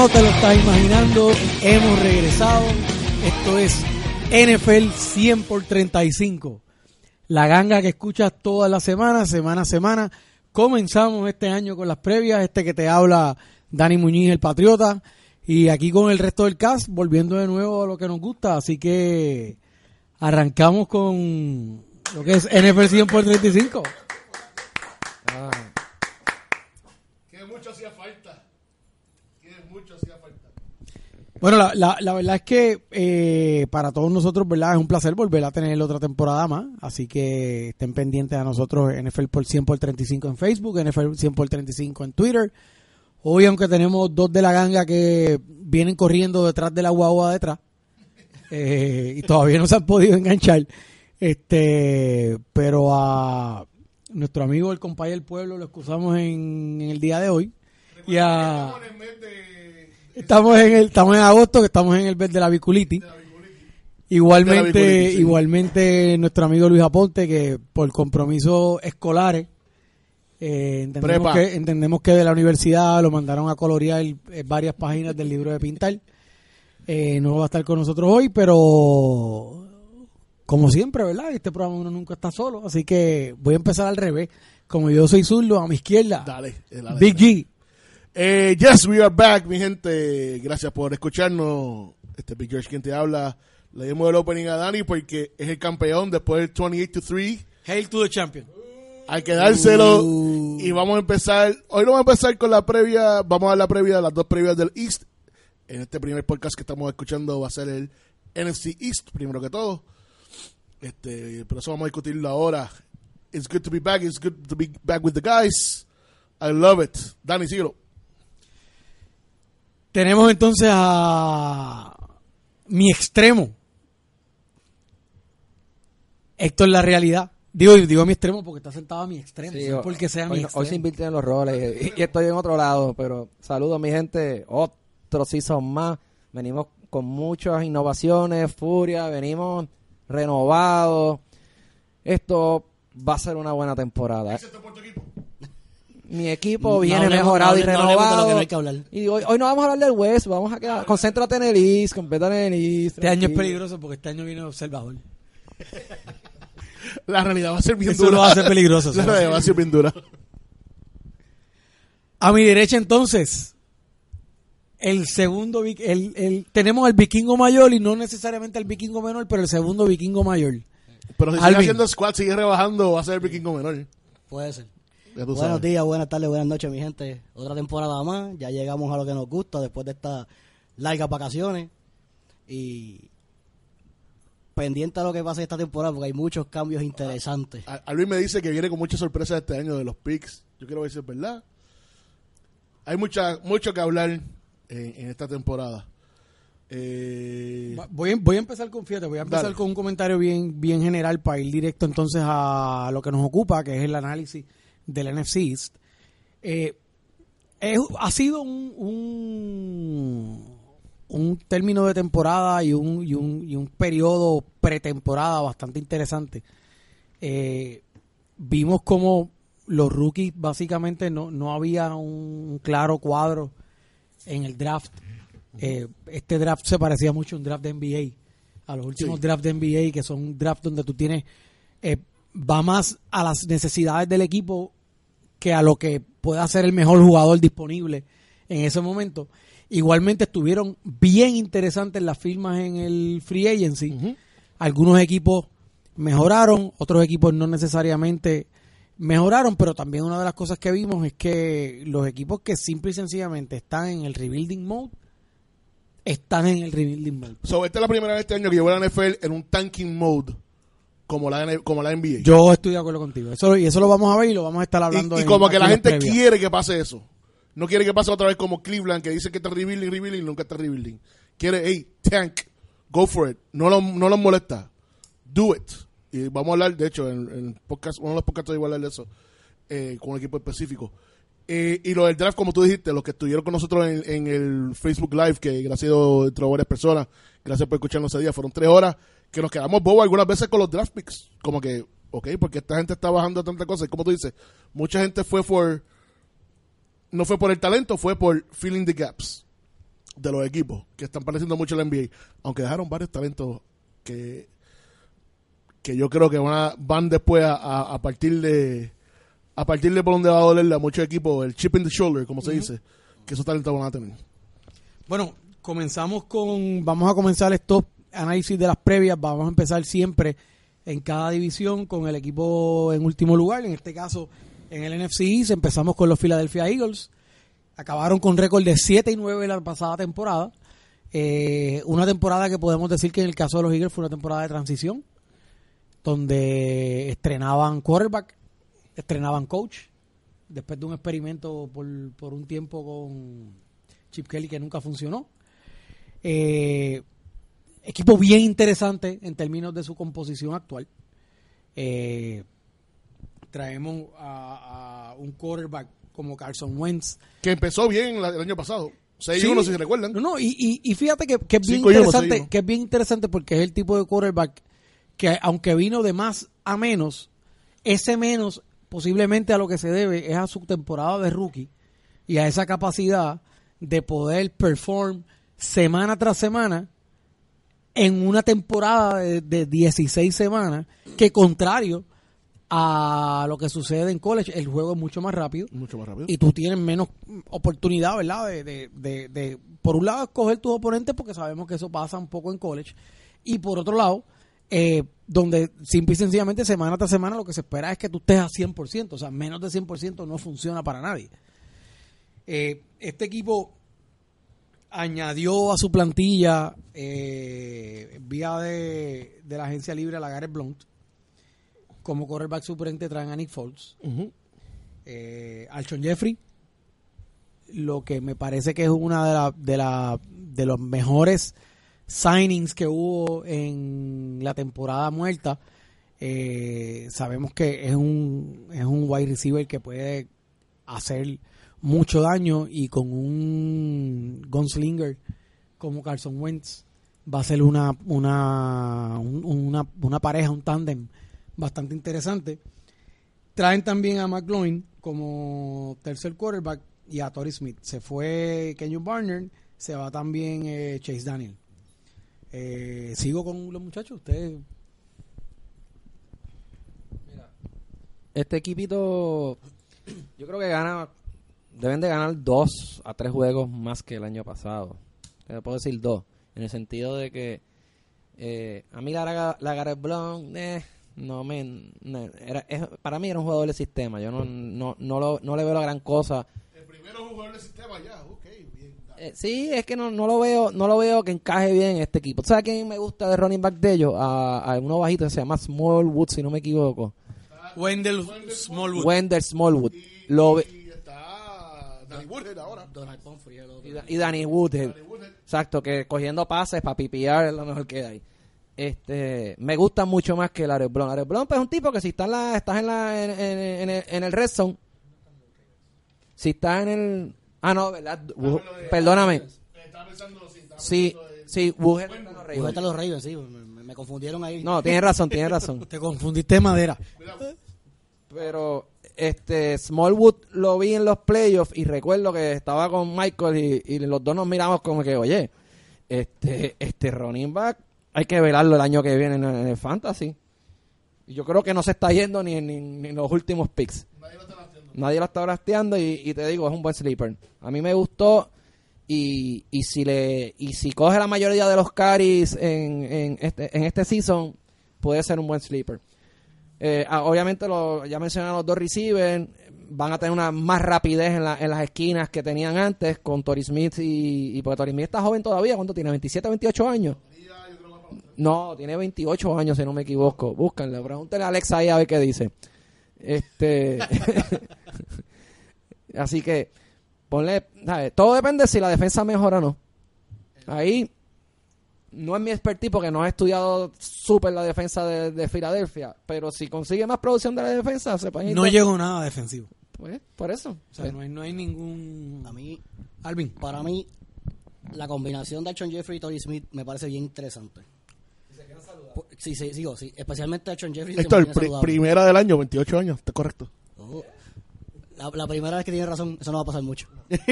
No, te lo estás imaginando. Hemos regresado. Esto es NFL 100 por 35. La ganga que escuchas toda la semana, semana a semana. Comenzamos este año con las previas. Este que te habla Dani Muñiz, el Patriota. Y aquí con el resto del cast, volviendo de nuevo a lo que nos gusta. Así que arrancamos con lo que es NFL 100 por 35. Que mucho hacía falta. Que mucho hacía falta. Bueno, la, la, la verdad es que eh, para todos nosotros, ¿verdad? Es un placer volver a tener otra temporada más. Así que estén pendientes a nosotros NFL por 100 por 35 en Facebook, NFL 100 por 35 en Twitter. Hoy, aunque tenemos dos de la ganga que vienen corriendo detrás de la guagua detrás eh, y todavía no se han podido enganchar, este, pero a nuestro amigo el compañero del pueblo lo excusamos en, el día de hoy y a Estamos en el estamos en agosto que estamos en el mes de la biculitis. igualmente la sí. igualmente nuestro amigo Luis Aponte que por compromisos escolares eh, entendemos Prepa. que entendemos que de la universidad lo mandaron a colorear eh, varias páginas del libro de pintar Eh, no va a estar con nosotros hoy pero como siempre verdad este programa uno nunca está solo así que voy a empezar al revés como yo soy zurdo a mi izquierda Dale, dale. Big G Eh, yes, we are back, mi gente. Gracias por escucharnos. Este Big George quien te habla. Le dimos el opening a Dani porque es el campeón después del 28 to 3. Hail to the champion Hay que dárselo. Uh. Y vamos a empezar. Hoy no vamos a empezar con la previa. Vamos a dar la previa las dos previas del East. En este primer podcast que estamos escuchando va a ser el NFC East, primero que todo. Este, pero eso vamos a discutirlo ahora. It's good to be back. It's good to be back with the guys. I love it. Dani, síguelo. Tenemos entonces a mi extremo. Héctor La Realidad. Digo, digo mi extremo porque está sentado a mi extremo. Sí, no ho- porque sea hoy, mi no- hoy se extremo. invierten los roles y, y estoy en otro lado, pero saludos mi gente, otro season más, venimos con muchas innovaciones, furia, venimos renovados, esto va a ser una buena temporada. Mi equipo No viene hablemos- mejorado y no hablemos de lo renovado. que no hay que hablar. Y hoy, hoy no vamos a hablar del West, vamos a quedar, concéntrate en el East, completa en el East. Este año es peligroso porque este año viene observador. La realidad va a ser bien Eso dura. lo hace peligroso. La realidad va a ser bien dura. A mi derecha entonces, el segundo, el, el, tenemos al vikingo mayor y no necesariamente al vikingo menor, pero el segundo vikingo mayor. Pero si sigue Alvin. haciendo squat, sigue rebajando, va a ser el vikingo menor. Puede ser. Buenos sabes. días, buenas tardes, buenas noches, mi gente. Otra temporada más. Ya llegamos a lo que nos gusta después de estas largas vacaciones. Y pendiente a lo que pase esta temporada porque hay muchos cambios interesantes. A, a Luis me dice que viene con muchas sorpresas este año de los picks. Yo quiero ver si es verdad. Hay mucha, mucho que hablar en, en esta temporada. Eh, Voy, a- voy a empezar con, fíjate, voy a empezar Dale. con un comentario bien, bien general para ir directo entonces a lo que nos ocupa, que es el análisis del NFC East. Eh, es- ha sido un, un, un término de temporada y un, y un, y un periodo pretemporada bastante interesante. Eh, vimos como los rookies básicamente no, no había un claro cuadro en el draft. Eh, este draft se parecía mucho a un draft de NBA, a los últimos Sí. drafts de NBA, que son drafts donde tú tienes, eh, va más a las necesidades del equipo que a lo que pueda ser el mejor jugador disponible en ese momento. Igualmente estuvieron bien interesantes las firmas en el free agency. Algunos equipos mejoraron, otros equipos no necesariamente mejoraron, pero también una de las cosas que vimos es que los equipos que simple y sencillamente están en el rebuilding mode, están en el rebuilding mode. so, esta es la primera vez este año que a la NFL en un tanking mode como la, como la NBA. Yo estoy de acuerdo contigo. Eso, y eso lo vamos a ver y lo vamos a estar hablando. y, y como que la gente quiere que pase eso. No quiere que pase otra vez como Cleveland, que dice que está rebuilding, rebuilding, nunca está rebuilding. Quiere, hey, tank, go for it. No lo, no los molesta. Do it. Y vamos a hablar, de hecho, en, en podcast, uno de los podcasts voy a hablar de eso, eh, con un equipo específico. Eh, y lo del draft, como tú dijiste, los que estuvieron con nosotros en, en el Facebook Live, que gracias a varias personas, gracias por escucharnos ese día, fueron tres horas, que nos quedamos bobos algunas veces con los draft picks. Como que, ok, porque esta gente está bajando tanta cosa. Y como tú dices, mucha gente fue por no fue por el talento, fue por filling the gaps de los equipos que están pareciendo mucho en la NBA. Aunque dejaron varios talentos que, que yo creo que van, a- van después a, a- a partir de a partir de por donde va a dolerle a muchos equipos, el chip in the shoulder, como se dice, que esos talentos van a tener. Bueno, comenzamos con, vamos a comenzar estos análisis de las previas, vamos a empezar siempre en cada división con el equipo en último lugar, en este caso en el NFC East, empezamos con los Philadelphia Eagles, acabaron con récord de 7 y 9 la pasada temporada, Eh, una temporada que podemos decir que en el caso de los Eagles fue una temporada de transición, donde estrenaban quarterback, estrenaban coach, después de un experimento por, por un tiempo con Chip Kelly que nunca funcionó. Eh, equipo bien interesante en términos de su composición actual. Eh, traemos a, a un quarterback como Carson Wentz. Que empezó bien la- el año pasado. 6 Sí. 1 si se recuerdan. No, no, y, y, y fíjate que, que es bien interesante, que es bien interesante porque es el tipo de quarterback que aunque vino de más a menos, ese menos posiblemente a lo que se debe es a su temporada de rookie y a esa capacidad de poder perform semana tras semana en una temporada de, de 16 semanas que contrario a lo que sucede en college, el juego es mucho más rápido Mucho más rápido. y tú tienes menos oportunidad, ¿verdad? De, de, de, de, por un lado, escoger tus oponentes porque sabemos que eso pasa un poco en college. Y por otro lado, eh, donde simple y sencillamente semana tras semana lo que se espera es que tú estés a 100%. O sea, menos de 100% no funciona para nadie. Eh, este equipo añadió a su plantilla eh, vía de, de la agencia libre a la Gareth Blount. Como quarterback suplente traen a Nick Foles Ujú. eh, Alshon Jeffrey, lo que me parece que es una de, la, de, la, de los mejores signings que hubo en la temporada muerta. Eh, sabemos que es un, es un wide receiver que puede hacer mucho daño y con un gunslinger como Carson Wentz va a ser una, una, un- una, una pareja, un tándem bastante interesante. Traen también a McLaurin como tercer quarterback y a Torrey Smith. Se fue Kenyon Barner, se va también eh, Chase Daniel. Eh, Sigo con los muchachos, ustedes. Este equipito, yo creo que gana, deben de ganar dos a tres juegos más que el año pasado. Te puedo decir dos, en el sentido de que eh, a mí la, la Gareth Blount, eh, no me, no, era, es- para mí era un jugador de sistema. Yo no, no, no, lo- no le veo la gran cosa. El primero jugador del sistema ya, ok, bien. Eh, sí, es que no, no lo veo, no lo veo que encaje bien en este equipo. ¿Tú ¿Sabes quién me gusta de running back de ellos? A, a uno bajito que se llama Smallwood, si no me equivoco. Wendell Smallwood. Wendell Smallwood. Lo Y Danny Woodhead ahora. Donald Pumphrey, el otro. y, Da- y Danny Woodhead. Exacto, que cogiendo pases para pipiar es lo mejor que hay. Este, me gusta mucho más que el Ares Blount. Ares Blount pues, es un tipo que si está en la, estás en, la, en, en- en el, en el red zone, si estás en el... Ah, no, ¿verdad? Perdóname. Estaba pensando, sí, estaba Sí, sí, Woodhead está en los Ravens. están los Ravens, sí, me, me- me confundieron ahí. No, tienes razón, tienes razón. Te confundiste de madera. Pero este Smallwood lo vi en los playoffs y recuerdo que estaba con Michael y, y los dos nos miramos como que, oye, este, este running back hay que velarlo el año que viene en, en el fantasy. Y yo creo que no se está yendo ni, ni, ni en los últimos picks. Nadie lo está brasteando y, y te digo, es un buen sleeper. A mí me gustó y, y si le y si coge la mayoría de los carries en, en este en este season puede ser un buen sleeper. Eh, ah, obviamente, lo, ya mencioné a los dos receivers. Van a tener una más rapidez en, la- en las esquinas que tenían antes con Tori Smith y, y porque Tori Smith está joven todavía. ¿Cuánto tiene? ¿27, 28 años? No, tiene 28 años, si no me equivoco. Búscanle, pregúntenle a Alexa ahí a ver qué dice. Este. Así que, ponle. Todo depende si la defensa mejora o no. Ahí no es mi expertise porque no he estudiado súper la defensa de, de Filadelfia, pero si consigue más producción de la defensa, se pueden ir No llegó nada defensivo. Pues, por eso. O sea, no hay, no hay ningún... A mí, Alvin. para mí, la combinación de Alshon Jeffrey y Torrey Smith me parece bien interesante. Sí, sí, sigo, sí. Especialmente Alshon Jeffrey. Héctor, saludable. primera del año, 28 años, está correcto. Oh. La, la primera vez que tiene razón, eso no va a pasar mucho.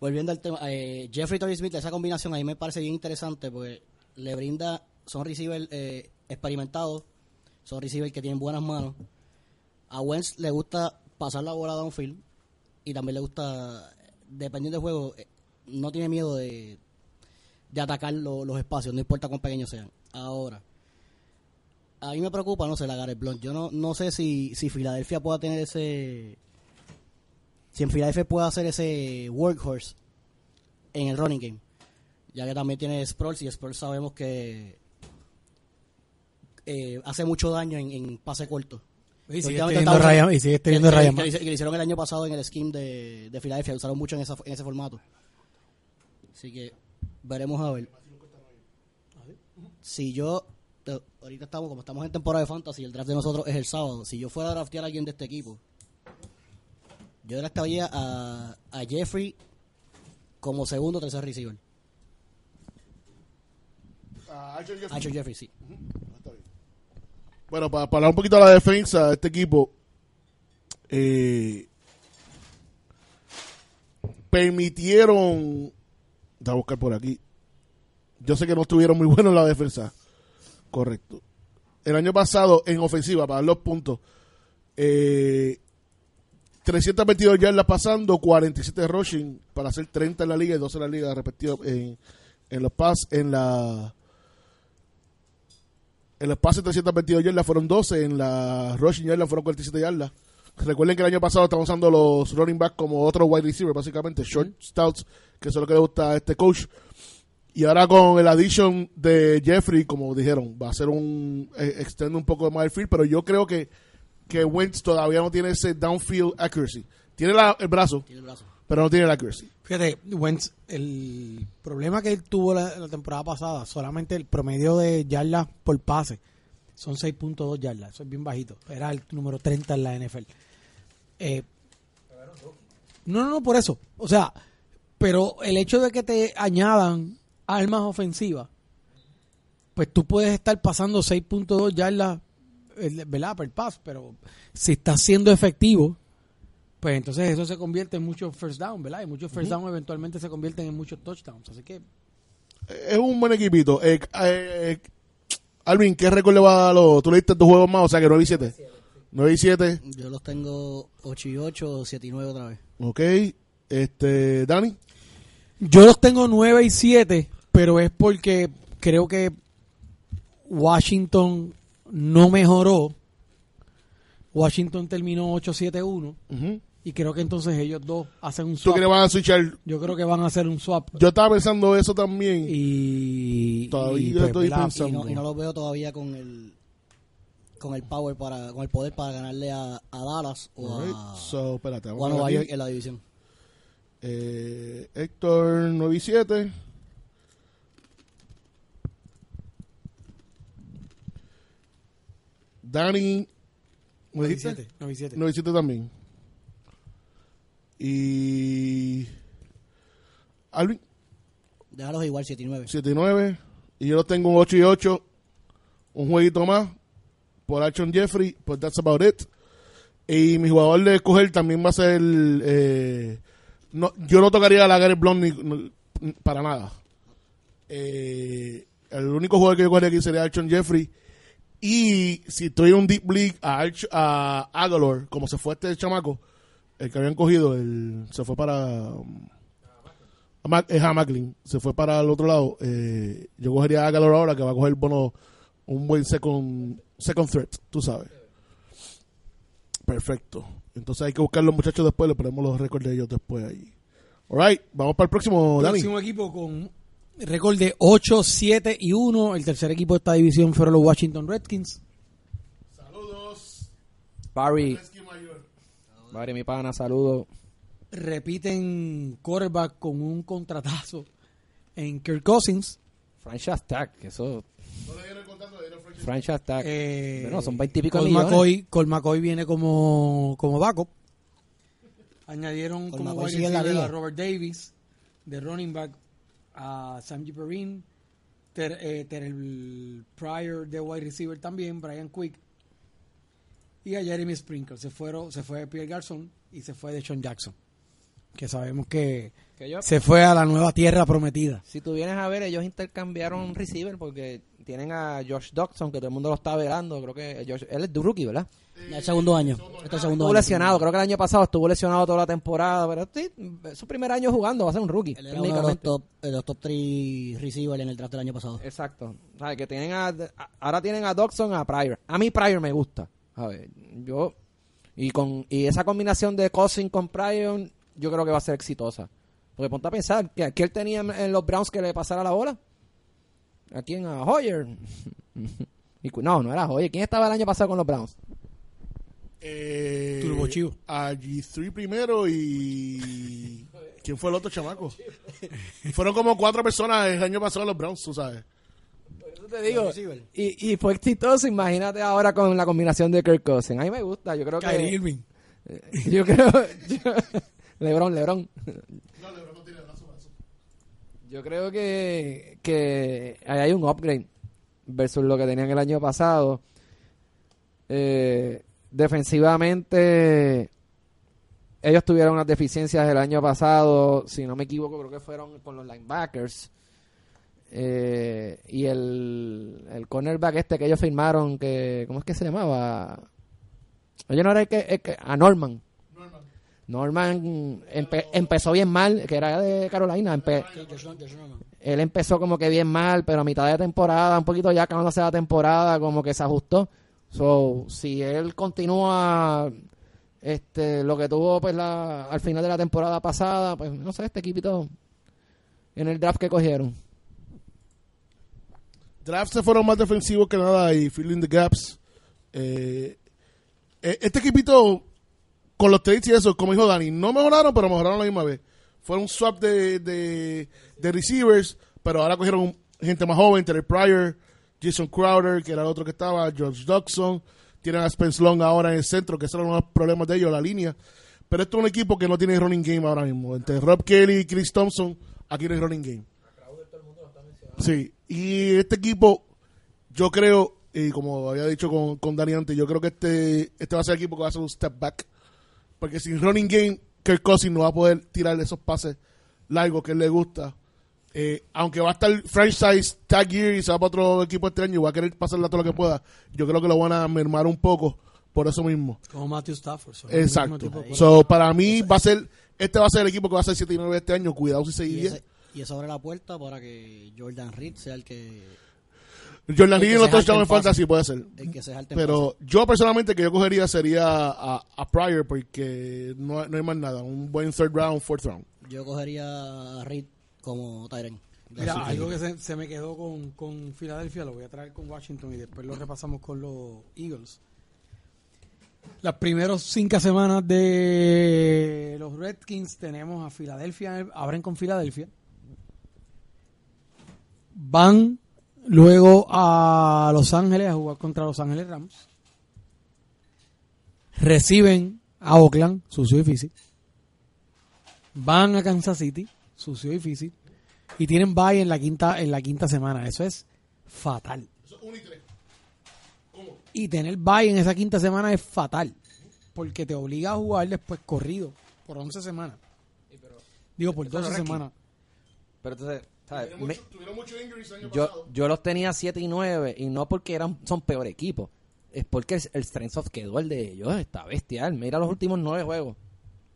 Volviendo al tema, eh, Jeffrey Torrey Smith, esa combinación a mí me parece bien interesante porque le brinda, son receivers eh, experimentados, son receivers que tienen buenas manos. A Wentz le gusta pasar la bola downfield y también le gusta, dependiendo del juego, eh, no tiene miedo de, de atacar lo- los espacios, no importa cuán pequeños sean. Ahora, a mí me preocupa, no sé, la Gareth Blunt. Yo no, no sé si, si Filadelfia pueda tener ese. Si en Filadelfia pueda hacer ese workhorse en el running game. Ya que también tiene Sproles y Sproles sabemos que eh, hace mucho daño en, en pase corto. Y sigue teniendo Ryan, y sigue teniendo que- que- Ryan que, Mack. le- que le hicieron el año pasado en el scheme de, de Filadelfia. Usaron mucho en, esa, en ese formato. Así que veremos a ver. Si yo, ahorita estamos, como estamos en temporada de fantasy, el draft de nosotros es el sábado. Si yo fuera a draftear a alguien de este equipo, yo draftaría a, a Jeffrey como segundo o tercer receiver. Ah, Archer Jeffrey. A sí. Bueno, para, para hablar un poquito de la defensa de este equipo, eh, permitieron, voy a buscar por aquí, yo sé que no estuvieron muy buenos en la defensa, correcto. El año pasado, en ofensiva, para dar los puntos, eh, 322 yardas pasando, 47 rushing, para hacer 30 en la liga y 12 en la liga, respectivo, en, en los pass, en la en los pases 322 yardas fueron 12, en la rushing yardas fueron 47 yardas. Recuerden que el año pasado estaban usando los running backs como otro wide receiver, básicamente, short stouts, que eso es lo que le gusta a este coach. Y ahora con el addition de Jeffrey, como dijeron, va a ser un eh, extend un poco más el field, pero yo creo que, que Wentz todavía no tiene ese downfield accuracy. Tiene la- el brazo, Tiene el brazo. pero no tiene la accuracy. Fíjate, Wentz, el problema que él tuvo la, la temporada pasada, solamente el promedio de yardas por pase son 6.2 yardas, eso es bien bajito. Era el número 30 en la NFL. Eh, no, no, no, por eso. O sea, pero el hecho de que te añadan armas ofensivas, pues tú puedes estar pasando 6.2 yardas, eh, ¿verdad? Per pass, pero si estás siendo efectivo, pues entonces eso se convierte en muchos first down, ¿verdad? Y muchos first down eventualmente se convierten en muchos touchdowns. Así que Es un buen equipito. Eh, eh, Alvin, ¿qué récord le va a dar a los... Tú le diste dos juegos más, o sea que 9 y 7. 9 y 7. Yo los tengo 8 y 8, 7 y 9 otra vez. Ok. Este, Dani. yo los tengo 9 y 7, pero es porque creo que Washington no mejoró. Washington terminó 8-7-1 Ujú. y creo que entonces ellos dos hacen un ¿Tú swap. que le van a switchar? Yo creo que van a hacer un swap. Yo estaba pensando eso también. Y, Todavía y, pues, estoy ¿verdad? pensando. Y no, y no los veo todavía con el con el power para con el poder para ganarle a, a Dallas o Alright. a, So, espérate. o a Vamos a Nueva York en la división. Eh, Héctor 9 y 7. Dani. ¿me 9 y dijiste? 7, 9 y 7. 9 y 7 también. Y. Alvin, Déjalos igual 7 y 9. 7 y 9. Y yo los tengo un 8 y 8. Un jueguito más. Por Action Jeffrey. Pues that's about it. Y mi jugador de escoger también va a ser. eh, no, yo no tocaría a la ni- ni- para nada. Eh, el único jugador que yo cogería aquí sería Archon Jeffrey. Y si en un deep league a, Arch- a Aguilar, como se fue este chamaco, el que habían cogido, el, se fue para. um, es a Macklin, se fue para el otro lado. eh, yo cogería a Aguilar ahora, que va a coger bono, un buen second, second threat, tú sabes. Perfecto. Entonces hay que buscar los muchachos después, le ponemos los récords de ellos después ahí. Alright, vamos para el próximo, Dani. Próximo equipo con récord de 8, 7 y 1. El tercer equipo de esta división fueron los Washington Redskins. Saludos. Barry, Barry, mi pana, saludo. Repiten quarterback con un contratazo en Kirk Cousins. Franchise tag, que eso. Franchise tag. Eh, Bueno, son 20 y pico millones. McCoy, Colt McCoy viene como, como backup. Añadieron Colt como McCoy sigue en la a. Robert Davis, de running back a Samji Perrin, ter, eh, Terrell Pryor de wide receiver también, Brian Quick. y a Jeremy Sprinkle. Se fueron, se fue Pierre Garçon y se fue de Sean Jackson. Que sabemos que Que yo- se fue a la nueva tierra prometida. Si tú vienes a ver, ellos intercambiaron receiver porque tienen a Josh Dodson, que todo el mundo lo está velando. Creo que Josh- él es de rookie, ¿verdad? El segundo año. Este segundo Estuvo año. lesionado, creo que el año pasado estuvo lesionado toda la temporada, pero sí, es su primer año jugando, va a ser un rookie. Él era uno de los técnicamente. top, de los top 3 receivers en el draft del año pasado. Exacto. Que tienen a, ahora tienen a Dodson, a Pryor. A mí Pryor me gusta. A ver, yo y con y esa combinación de Cousin con Pryor, yo creo que va a ser exitosa. Porque ponte a pensar que aquí él tenía en- en los Browns que le pasara la bola. ¿A quién? A Hoyer. No, no era Hoyer. ¿Quién estaba el año pasado con los Browns? Eh, Turbo Chivo. A G3 primero y. ¿Quién fue el otro chamaco? Fueron como cuatro personas el año pasado los Browns, tú sabes. Eso te digo. Y, y fue exitoso. Imagínate ahora con la combinación de Kirk Cousins. A mí me gusta. Yo creo Kyrie que. Irving. Yo creo. yo- Lebron, Lebron. Yo creo que, que hay un upgrade versus lo que tenían el año pasado. Eh, defensivamente, ellos tuvieron unas deficiencias el año pasado, si no me equivoco, creo que fueron con los linebackers. Eh, y el, el cornerback este que ellos firmaron, que ¿cómo es que se llamaba? Oye, no era el que, el que- a Norman. Norman empe- empezó bien mal, que era de Carolina. empe- él empezó como que bien mal, pero a mitad de temporada, un poquito ya acabándose la temporada, como que se ajustó. So, si él continúa este lo que tuvo pues la, al final de la temporada pasada, pues no sé, este equipito en el draft que cogieron. Drafts se fueron más defensivos que nada y filling the gaps. Eh, eh, este equipito, con los trades y eso, como dijo Dani, no mejoraron, pero mejoraron la misma vez. Fue un swap de, de, receivers, pero ahora cogieron gente más joven, Terry Pryor, Jason Crowder, que era el otro que estaba, George Dodson. Tienen a Spence Long ahora en el centro, que esos unos problemas de ellos, la línea. Pero esto es un equipo que no tiene running game ahora mismo. Entre Rob Kelly y Chris Thompson, aquí no hay running game. Sí, y este equipo, yo creo, y como había dicho con, con Dani antes, yo creo que este, este va a ser el equipo que va a hacer un step back. Porque sin running game, Kirk Cousins no va a poder tirar esos pases largos que él le gusta. Eh, aunque va a estar franchise tag year y se va para otro equipo este año y va a querer pasarle todo lo que pueda, yo creo que lo van a mermar un poco por eso mismo. Como Matthew Stafford. Exacto. So, para mí va a ser, este va a ser el equipo que va a ser 7 y 9 este año. Cuidado si se Y, ese- y eso abre la puerta para que Jordan Reed sea el que, Jordan Reed en los touchdowns en fantasy puede ser. el que se jalte en Pero yo personalmente que yo cogería sería a, a Pryor porque no, no hay más nada. Un buen third round, fourth round. Yo cogería a Reed como Tyren. Mira, algo que se, se me quedó con, con Filadelfia, lo voy a traer con Washington y después lo repasamos con los Eagles. Las primeras cinco semanas de los Redskins tenemos a Filadelfia, abren con Filadelfia. Van luego a Los Ángeles a jugar contra Los Ángeles Rams. Reciben a Oakland, sucio y difícil. Van a Kansas City, sucio y difícil y tienen bye en la quinta en la quinta semana. Eso es fatal. Y tener bye en esa quinta semana es fatal, porque te obliga a jugar después corrido por 11 semanas. Digo, por 12 semanas. Pero entonces, ¿sabes? Tuvieron Me- mucho- tuvieron muchos injuries el año yo, pasado. yo los tenía 7 y 9 y no porque eran son peor equipo. Es porque el, el strength of schedule de ellos está bestial. Mira los últimos 9 juegos.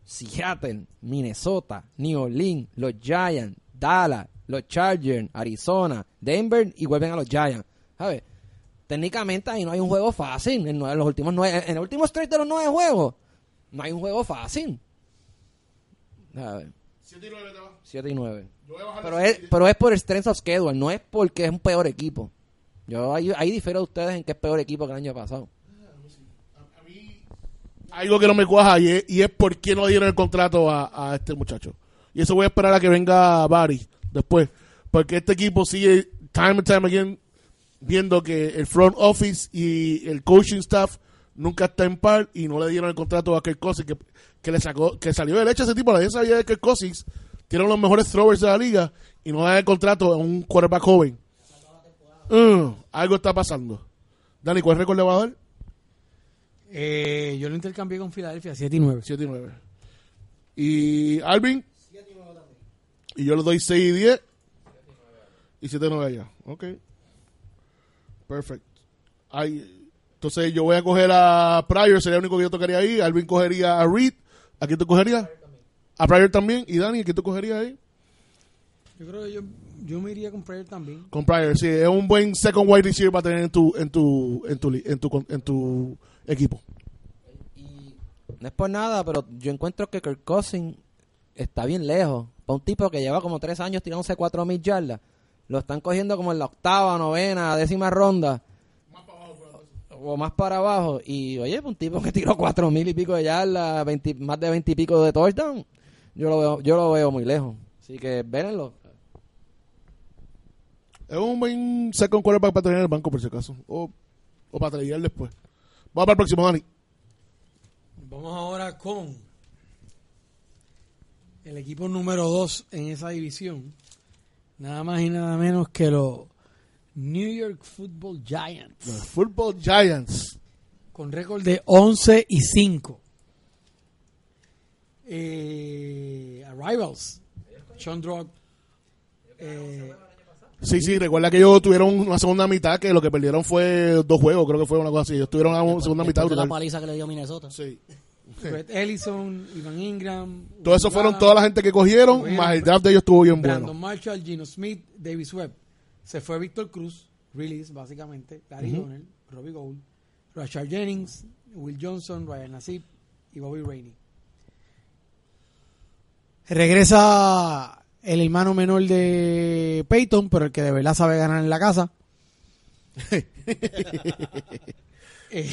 Seattle, Minnesota, New Orleans, los Giants, Dallas, los Chargers, Arizona, Denver y vuelven a los Giants. ¿Sabes? Técnicamente ahí no hay un juego fácil. En, los últimos nueve, en el último stretch de los 9 juegos no hay un juego fácil. 7 y 9 te va. 7 y 9. Pero es, pero es por strength of schedule, no es porque es un peor equipo. Yo ahí, ahí difiero de ustedes en que es peor equipo que el año pasado. A mí, algo que no me cuaja y es, y es por qué no dieron el contrato a, a este muchacho. Y eso voy a esperar a que venga Barry después. Porque este equipo sigue time and time again viendo que el front office y el coaching staff nunca está en par y no le dieron el contrato a Kirk Cousins que, que le sacó que salió de leche ese tipo nadie sabía de Kirk Cousins tiene uno de los mejores throwers de la liga y no da el contrato a un quarterback joven Mm, algo está pasando Dani ¿cuál récord le va a dar? Eh, yo lo intercambié con Filadelfia 7 y 9. 7 y 9. Y Alvin. Y yo le doy 6 y 10. Y 7 y 9 allá. Ok. Perfecto. Entonces yo voy a coger a Pryor, sería el único que yo tocaría ahí. Alvin cogería a Reed. ¿A quién tú cogerías? A Pryor también. ¿Y Dani, a quién tú cogerías ahí? Yo creo que yo, yo me iría con Pryor también. Con Pryor, sí. Es un buen second wide receiver para tener en tu, en tu, en tu, en tu, en tu equipo. Y no es por nada, pero yo encuentro que Kirk Cousins está bien lejos. Para un tipo que lleva como tres años tirándose cuatro mil yardas. Lo están cogiendo como en la octava, novena, décima ronda. O más para abajo. Y oye, un tipo que tiró cuatro mil y pico de yardas, 20 más de veinte y pico de touchdown. Yo lo veo, yo lo veo muy lejos. Así que vérenlo. Es un buen second quarterback para tener en el banco, por si acaso. O, o para tradear después. Vamos para el próximo, Dani. Vamos ahora con el equipo número 2 en esa división. Nada más y nada menos que los New York Football Giants. Los Football Giants. Con récord de 11 y 5. Arrivals. Sean Drog. Eh, Sí, sí, recuerda que ellos tuvieron una segunda mitad que lo que perdieron fue dos juegos, creo que fue una cosa así. Ellos tuvieron una segunda mitad Después de la paliza que le dio Minnesota. Sí. Brett Ellison, Ivan Ingram. Todo eso fueron toda la gente que cogieron, más el draft de ellos estuvo bien Brandon bueno. Marshall, Gino Smith, Davis Webb. Se fue Víctor Cruz, release básicamente, Gary Donnell, Robbie Gould, Rashard Jennings, Will Johnson, Ryan Nassib y Bobby Rainey. Regresa el hermano menor de Peyton, pero el que de verdad sabe ganar en la casa. Eh,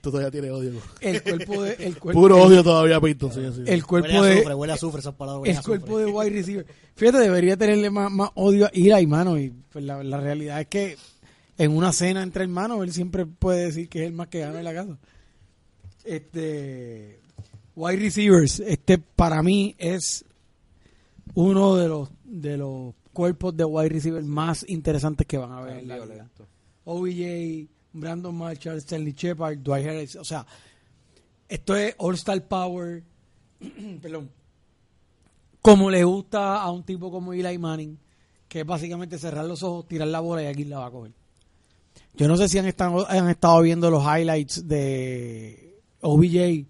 Tú todavía tienes odio. el cuerpo de el cuerpo, Puro odio todavía, Peyton. Sí, sí. el cuerpo huele a de azufre, huele a azufre esas palabras. huele el azufre. cuerpo de wide receiver. Fíjate, debería tenerle más, más odio a Eli, mano. Y pues, la, la realidad es que en una cena entre hermanos, él siempre puede decir que es el más que gana en la casa. Este. Wide receivers, este para mí es uno de los de los cuerpos de wide receiver más interesantes que van a ver en la liga. OBJ, Brandon Marshall, Stanley Shepard, Dwight Harris, o sea, esto es All Star Power, perdón, como le gusta a un tipo como Eli Manning, que es básicamente cerrar los ojos, tirar la bola y aquí la va a coger. Yo no sé si han estado, han estado viendo los highlights de OBJ,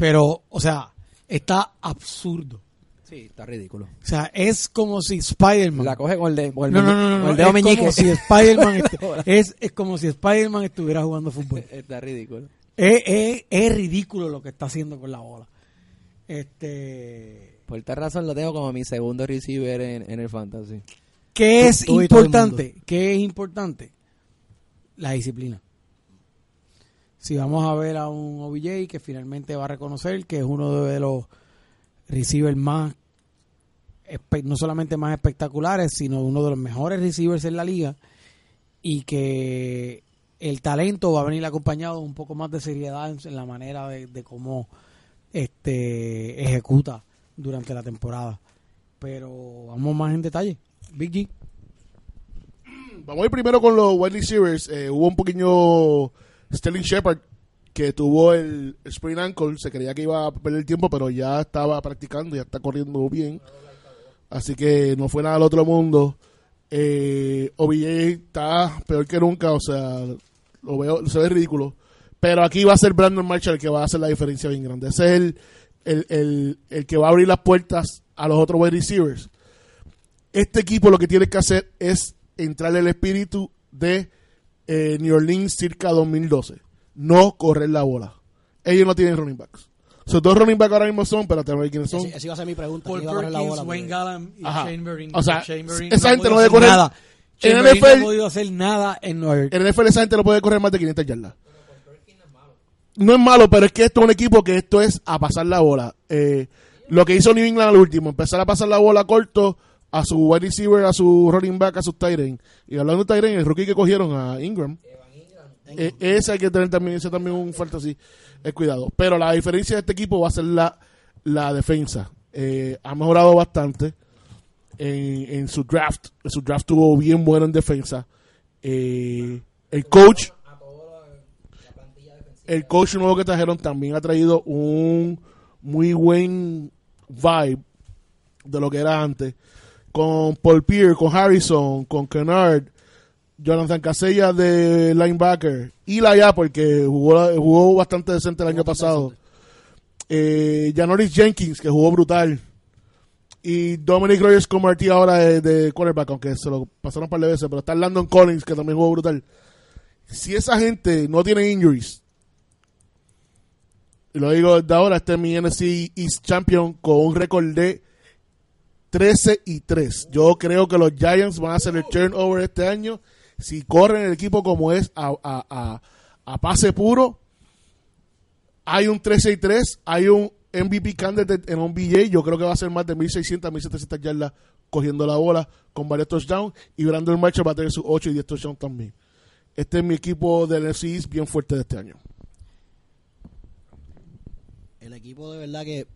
pero, o sea, está absurdo. Sí, está ridículo. O sea, es como si Spider-Man... La coge con el, de, con el No, no, no, con el dedo es meñique. como si Spider-Man es, es como si Spider-Man estuviera jugando fútbol. Está ridículo. Es, es, es ridículo lo que está haciendo con la bola. Este, Por esta razón lo tengo como mi segundo receiver en, en el fantasy. ¿Qué Tú- es tú el importante? ¿Qué es importante? La disciplina. Si vamos a ver a un OBJ que finalmente va a reconocer que es uno de los receivers más, no solamente más espectaculares, sino uno de los mejores receivers en la liga y que el talento va a venir acompañado de un poco más de seriedad en, la manera de, de cómo este ejecuta durante la temporada. Pero vamos más en detalle. Big. Vamos a ir primero con los wide receivers. Eh, hubo un pequeño Sterling Shepard que tuvo el sprain ankle. Se creía que iba a perder tiempo, pero ya estaba practicando, ya está corriendo bien. Así que no fue nada del otro mundo. Eh, OBJ está peor que nunca, o sea, lo veo, se ve ridículo. Pero aquí va a ser Brandon Marshall el que va a hacer la diferencia bien grande. Ese es el, el, el, el que va a abrir las puertas a los otros wide receivers. Este equipo lo que tiene que hacer es entrar el espíritu de eh, New Orleans circa 2012. No correr la bola. Ellos no tienen running backs. Sus dos running backs ahora mismo son, pero te voy a ver quiénes son. Esa esa iba a ser mi pregunta. Paul ¿quién iba a correr la Perkins, bola? Wayne Gallam y Ajá. Chamberlain. O sea, esa gente ha no podido debe hacer correr. Nada. En Chamberlain no NFL ha podido hacer nada en Nueva York. En el NFL esa gente no puede correr más de 500 yardas. No es malo, pero es que esto es un equipo que esto es a pasar la bola. Eh, lo que hizo New England al último, empezar a pasar la bola corto a su wide receiver, a su running back, a sus tight end. Y hablando de tight end, el rookie que cogieron a Ingram, eh, ese hay que tener también, ese también un falta así, es cuidado. Pero la diferencia de este equipo va a ser la, la defensa. Eh, ha mejorado bastante en, en su draft. Su draft tuvo bien bueno en defensa. Eh, el coach El coach nuevo que trajeron también ha traído un muy buen vibe de lo que era antes. Con Paul Pierce, con Harrison, con Kennard, Jonathan Casella de linebacker. Y la ya porque jugó, jugó bastante decente el año pasado. Eh, Janoris Jenkins, que jugó brutal. Y Dominic Rogers con Martí ahora de, de quarterback, aunque se lo pasaron un par de veces. Pero está Landon Collins, que también jugó brutal. Si esa gente no tiene injuries, y lo digo desde ahora, este es mi NFC East Champion con un récord de 13 y 3. Yo creo que los Giants van a hacer el turnover este año. Si corren el equipo como es a, a, a, a pase puro, hay un 13 y 3, hay un MVP candidate en un BJ. Yo creo que va a ser más de 1600, 1700 yardas cogiendo la bola con varios touchdowns. Y Brandon Marshall va a tener sus 8 y 10 touchdowns también. Este es mi equipo del NFC bien fuerte de este año. El equipo de verdad que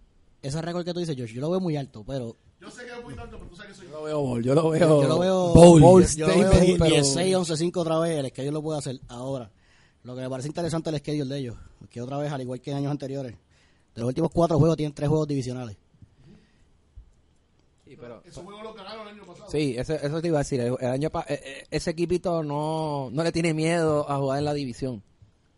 ese récord que tú dices, Josh, yo lo veo muy alto, pero Yo sé que es muy tanto, pero tú sabes que soy Yo lo veo bold, yo lo veo. yo lo veo Bowl. yo- Bold yo lo veo pero- 16, 11, 5 otra vez, el schedule lo puede hacer ahora. Lo que me parece interesante es el schedule de ellos, que otra vez, al igual que en años anteriores, de los últimos cuatro juegos tienen tres juegos divisionales. Sí, pero- Ese juego lo ganaron el año pasado. Sí, eso, eso te iba a decir. El, el año pa- eh, eh, ese equipito no, no le tiene miedo a jugar en la división.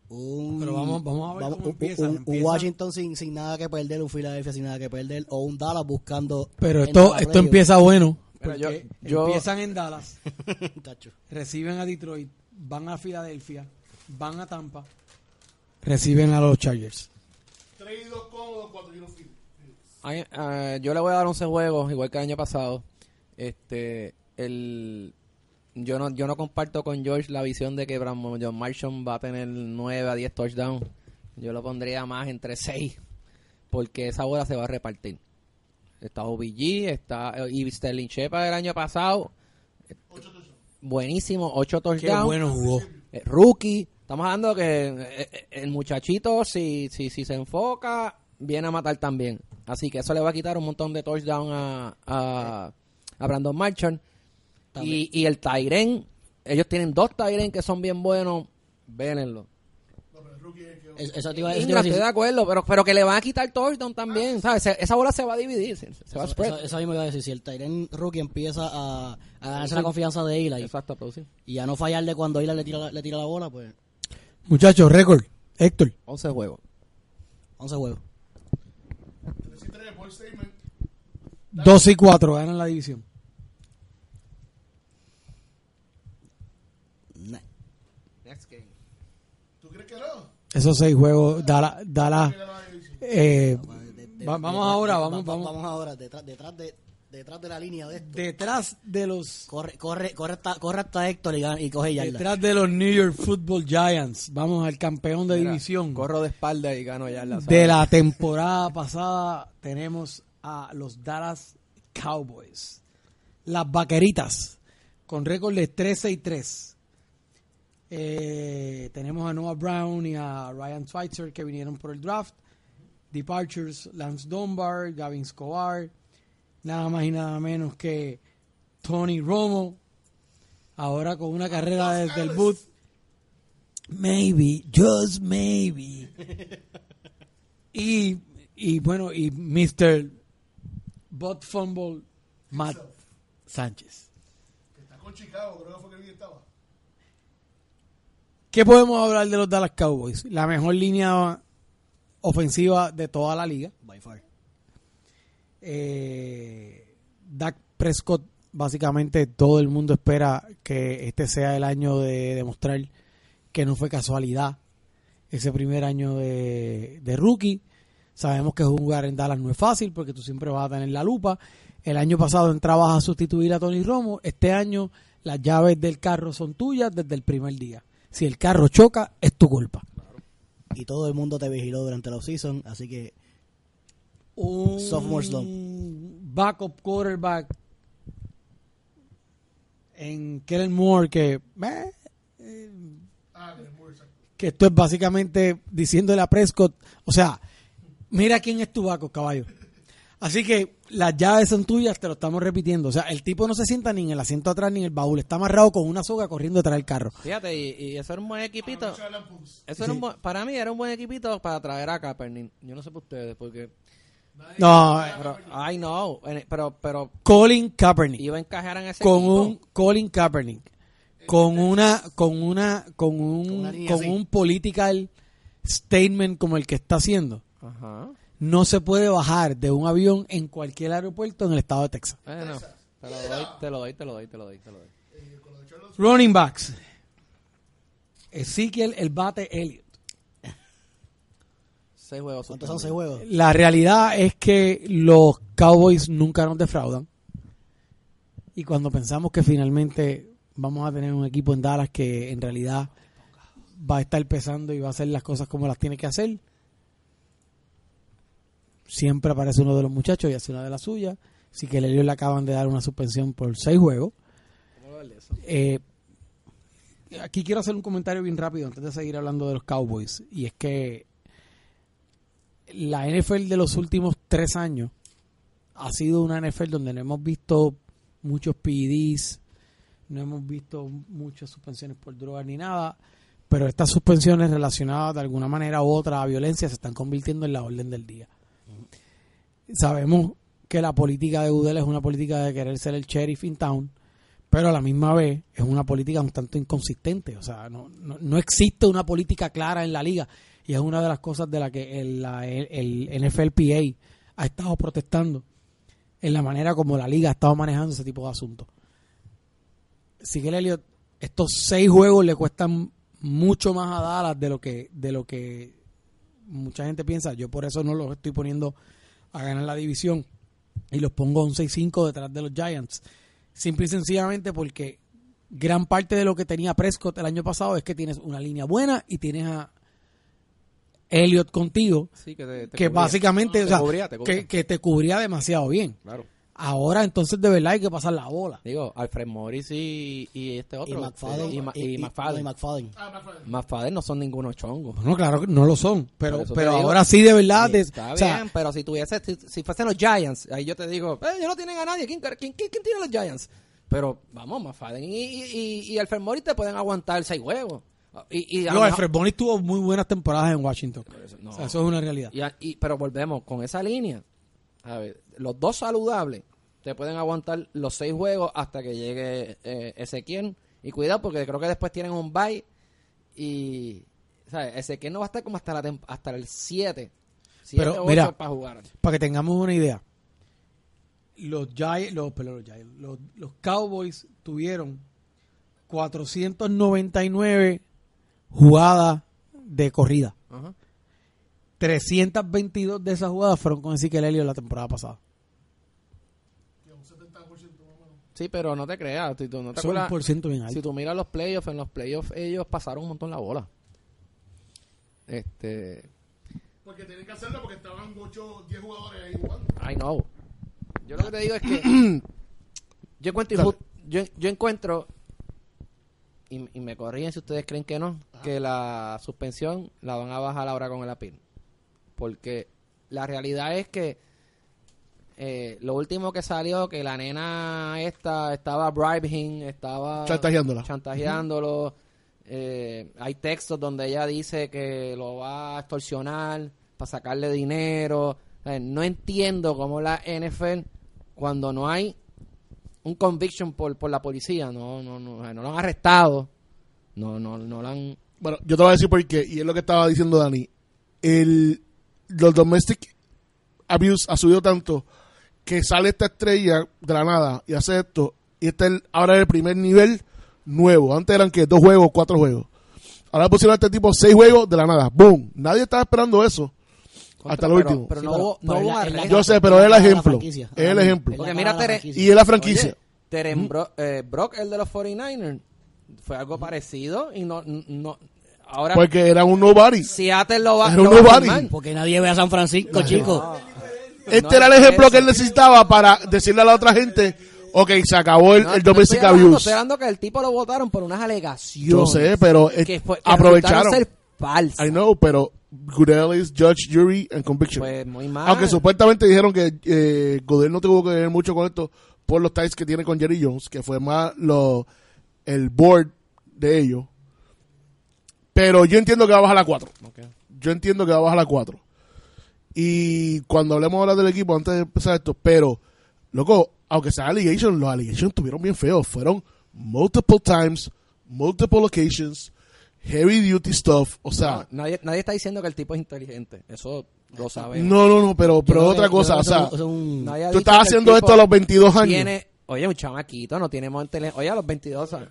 Un, Pero vamos- vamos a ver cómo un- empieza, un- un empieza. Washington sin, sin nada que perder, un Philadelphia sin nada que perder, o un Dallas buscando. Pero esto, esto empieza bueno. Pero yo- yo- empiezan en Dallas, reciben a Detroit, van a Filadelfia, van a Tampa, reciben a los Chargers. Traído cómodo cuando yo no fui. Ay, eh, yo le voy a dar 11 juegos, igual que el año pasado. Este, el, yo no, yo no comparto con George la visión de que Brandon John Marshall va a tener 9 a 10 touchdowns. Yo lo pondría más entre 6, porque esa bola se va a repartir. Está OBG, está y Sterling Shepard el año pasado. Buenísimo, 8 Qué touchdowns. bueno jugó. Eh, rookie. Estamos hablando que eh, eh, el muchachito, si, si, si se enfoca, viene a matar también. Así que eso le va a quitar un montón de touchdown a, a, a Brandon Marchand. Y, y el Tyren, ellos tienen dos Tyren que son bien buenos. Vénenlo. Es- Eso te iba a eso te iba Ingram, a decir. estoy de acuerdo, pero, pero que le van a quitar touchdown también. ¿sabes? Se- esa bola se va a dividir, se, se va a Eso, spread. eso- eso mismo iba a decir. Si el Tyren rookie empieza a, a ganarse la confianza de Eli Exacto, producir. y a no fallarle cuando Eli le tira, la- le tira la bola, pues Muchachos, récord. Héctor. 11 juegos. 11 juegos. 13 bold statement. 12 y 4 ganan la división. Nah. ¿Tú crees que no? Esos seis juegos, Dallas, Dallas, eh, Va- vamos ahora, vamos, va- vamos. Vamos ahora, detrás, detrás, de, detrás de la línea de esto. detrás de los Corre, corre, corre, hasta, corre hasta Héctor y, y coge yarda. detrás de los New York Football Giants, vamos al campeón de Mira, división Corro de espalda y gano ya la de la temporada pasada. Tenemos a los Dallas Cowboys, las Vaqueritas, con récord de 13 y 3. Eh, tenemos a Noah Brown y a Ryan Schweitzer que vinieron por el draft. Departures, Lance Dunbar, Gavin Escobar, nada más y nada menos que Tony Romo, ahora con una carrera desde el boot. Maybe, just maybe. Y, y bueno, y Mr. Bot Fumble, Matt Sánchez. Está con Chicago, creo que fue que estaba. ¿Qué podemos hablar de los Dallas Cowboys? La mejor línea ofensiva de toda la liga. By far. Eh, Dak Prescott, básicamente todo el mundo espera que este sea el año de demostrar que no fue casualidad ese primer año de, de rookie. Sabemos que jugar en Dallas no es fácil porque tú siempre vas a tener la lupa. El año pasado entrabas a sustituir a Tony Romo. Este año las llaves del carro son tuyas desde el primer día. Si el carro choca, es tu culpa. Y todo el mundo te vigiló durante la offseason, así que un Sophomore slump. backup quarterback en Kellen Moore que eh, exacto. que esto es básicamente diciéndole a Prescott, o sea, mira quién es tu backup, caballo. Así que las llaves son tuyas, te lo estamos repitiendo. O sea, el tipo no se sienta ni en el asiento atrás ni en el baúl, está amarrado con una soga corriendo detrás del carro. Fíjate, y, y eso era un buen equipito. Eso era un buen- para mí era un buen equipito para traer a Kaepernick. Yo no sé por ustedes, porque... No, eh, Pero, ay, no, en- pero, pero Colin Kaepernick. iba a encajar en ese con equipo. un Colin Kaepernick con una con una con un línea con así. un political statement como el que está haciendo Ajá. No se puede bajar de un avión en cualquier aeropuerto en el estado de Texas Bueno, te lo doy, te lo doy, te lo doy, te lo doy, te lo doy. running backs Ezekiel el bate Elliott Seis juegos. ¿Cuántos son seis juegos? la realidad es que los Cowboys nunca nos defraudan y cuando pensamos que finalmente vamos a tener un equipo en Dallas que en realidad va a estar pesando y va a hacer las cosas como las tiene que hacer, siempre aparece uno de los muchachos y hace una de las suyas. Así que Lelio le acaban de dar una suspensión por seis juegos. Eh, aquí quiero hacer un comentario bien rápido antes de seguir hablando de los Cowboys. Y es que la NFL de los últimos tres años ha sido una NFL donde no hemos visto muchos PEDs, no hemos visto muchas suspensiones por drogas ni nada, pero estas suspensiones relacionadas de alguna manera u otra a violencia se están convirtiendo en la orden del día. Sabemos que la política de Udell es una política de querer ser el sheriff in town, pero a la misma vez es una política un tanto inconsistente. O sea, no, no, no existe una política clara en la liga y es una de las cosas de la que el, la- el NFLPA ha estado protestando en la manera como la liga ha estado manejando ese tipo de asuntos. Sigue Elliott, estos seis juegos le cuestan mucho más a Dallas de lo que de lo que mucha gente piensa. Yo por eso no los estoy poniendo a ganar la división y los pongo a un 6-5 detrás de los Giants. Simple y sencillamente porque gran parte de lo que tenía Prescott el año pasado es que tienes una línea buena y tienes a Elliott contigo Sí, que te, te que cubría. básicamente o sea, cubría, te cubría. Que, que te cubría demasiado bien. Claro. Ahora entonces de verdad hay que pasar la bola. Digo, Alfred Morris y, y este Y otro. McFadden. Y, Ma- y y- McFadden. y McFadden. McFadden no son ninguno chongos. Bueno, claro que no lo son, pero, pero digo. ahora sí de verdad. Está o sea, bien, pero si tuviese, si, si fuesen los Giants, ahí yo te digo, eh, ellos no tienen a nadie. ¿Quién, quién, quién, quién tiene los Giants? Pero vamos, McFadden y, y, y, y Alfred Morris te pueden aguantar seis juegos. Y, y a no, Alfred Bonny tuvo muy buenas temporadas en Washington. eso- no. O sea, eso es una realidad. Y, a- y- pero volvemos con esa línea. Los dos saludables te pueden aguantar los seis juegos hasta que llegue eh, Ezequiel. Y cuidado porque creo que después tienen un bye. Y ¿sabes? Ezequiel no va a estar como hasta, la tem- hasta el 7. Pero, mira, para jugar. Para que tengamos una idea, los Giants, los, los, Giants, los, los Cowboys tuvieron 499 jugadas de corrida. Ajá. 322 de esas jugadas fueron con Ezequiel Elliott la temporada pasada. Sí, pero no te creas. Si tú, no te acuerdas- por ciento bien si alto. tú miras los playoffs, en los playoffs ellos pasaron un montón la bola. Este, Porque tienen que hacerlo porque estaban 8 10 jugadores ahí jugando. I know. Yo lo que te digo es que yo encuentro yo, yo encuentro y, y me corrigen si ustedes creen que no, que la suspensión la van a bajar ahora con el apil. Porque la realidad es que eh, lo último que salió que la nena esta estaba bribing, estaba Chantajeándola. chantajeándolo. Eh, hay textos donde ella dice que lo va a extorsionar para sacarle dinero. Eh, no entiendo cómo la NFL, cuando no hay un conviction por, por la policía, no, no, no, no lo han arrestado, no, no, no lo han... Bueno, yo te voy a decir por qué, y es lo que estaba diciendo Dani. El, los domestic abuse ha subido tanto que sale esta estrella de la nada y hace esto, y este es el- ahora es el primer nivel nuevo. Antes eran que dos juegos, cuatro juegos. Ahora pusieron a este tipo seis juegos de la nada. ¡Boom! Nadie estaba esperando eso. Hasta lo pero, último. Pero Sí, no pero- pero la- la-. Yo sé, pero es el ejemplo. Es el ejemplo. Porque mira, Tere-. Y es la franquicia. Oye, Teren Bro- eh, Brock, el de los 49ers, fue algo parecido y no... no ahora, Porque era un nobody. Seattle lo va, Era un lo va a nobody. Porque nadie ve a San Francisco, chicos. Este No era el ejemplo eso. que él necesitaba para decirle a la otra gente, ok, se acabó el, No, el no domestic estoy hablando, abuse. Estoy hablando que el tipo lo votaron por unas alegaciones. Yo sé, pero es- que fue- que aprovecharon. ser falsa. I know, pero Goodell is judge, jury and conviction. Pues muy mal. Aunque supuestamente dijeron que eh, Goodell no tuvo que ver mucho con esto por los ties que tiene con Jerry Jones, que fue más lo, el board de ellos. Pero yo entiendo que va a bajar a 4. Ok. Yo entiendo que va a bajar a 4. Y cuando hablemos ahora del equipo, antes de empezar esto, pero, loco, aunque sea allegations, los allegations estuvieron bien feos. Fueron multiple times, multiple occasions, heavy duty stuff. O sea, No, nadie, nadie está diciendo que el tipo es inteligente. Eso lo sabemos. no, no, no, pero, pero otra cosa, o sea, un- tú estás haciendo esto a los 22 años. Tiene, oye, un chamaquito, no tiene intele- Oye, a los 22 años.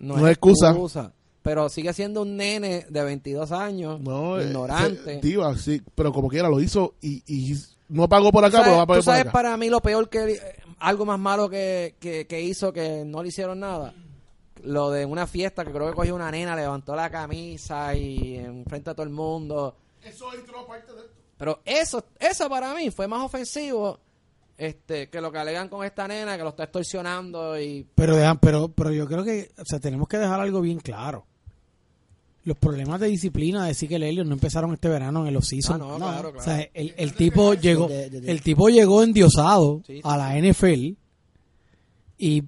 No es excusa. Pero sigue siendo un nene de 22 años, No, eh, ignorante. se- diva, sí, pero como quiera lo hizo y, y no pagó por acá, ¿Tú pero va a pagar tú por sabes acá. para mí lo peor que... eh, algo más malo que, que, que hizo que no le hicieron nada? Lo de una fiesta que creo que cogió una nena, levantó la camisa y enfrente a todo el mundo. Eso entró parte de esto. Pero eso, eso para mí fue más ofensivo este que lo que alegan con esta nena, que lo está extorsionando y... Pero, dejan, pero, pero yo creo que, o sea, tenemos que dejar algo bien claro. Los problemas de disciplina de Ezekiel Elliott no empezaron este verano en el off-season. Ah, no, No. claro, O claro. sea, el, el tipo llegó, el tipo llegó endiosado Sí, sí. a la NFL y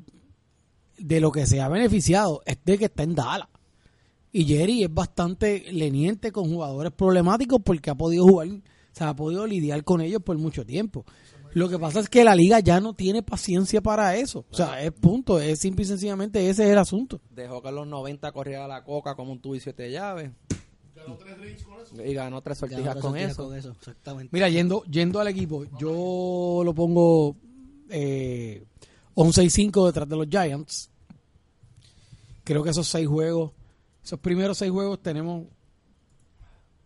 de lo que se ha beneficiado es de que está en Dallas. Y Jerry es bastante leniente con jugadores problemáticos porque ha podido jugar, o sea, ha podido lidiar con ellos por mucho tiempo. Lo que pasa es que la liga ya no tiene paciencia para eso. O sea, es punto, es simple y sencillamente ese es el asunto. Dejó que en los 90 corriera la coca como un tubo y siete llaves. Y ganó tres sortijas Ganó con sortijas eso. con eso, exactamente. Mira, yendo, yendo al equipo, yo lo pongo eh, 11 y 5 detrás de los Giants. Creo que esos seis juegos, esos primeros seis juegos tenemos...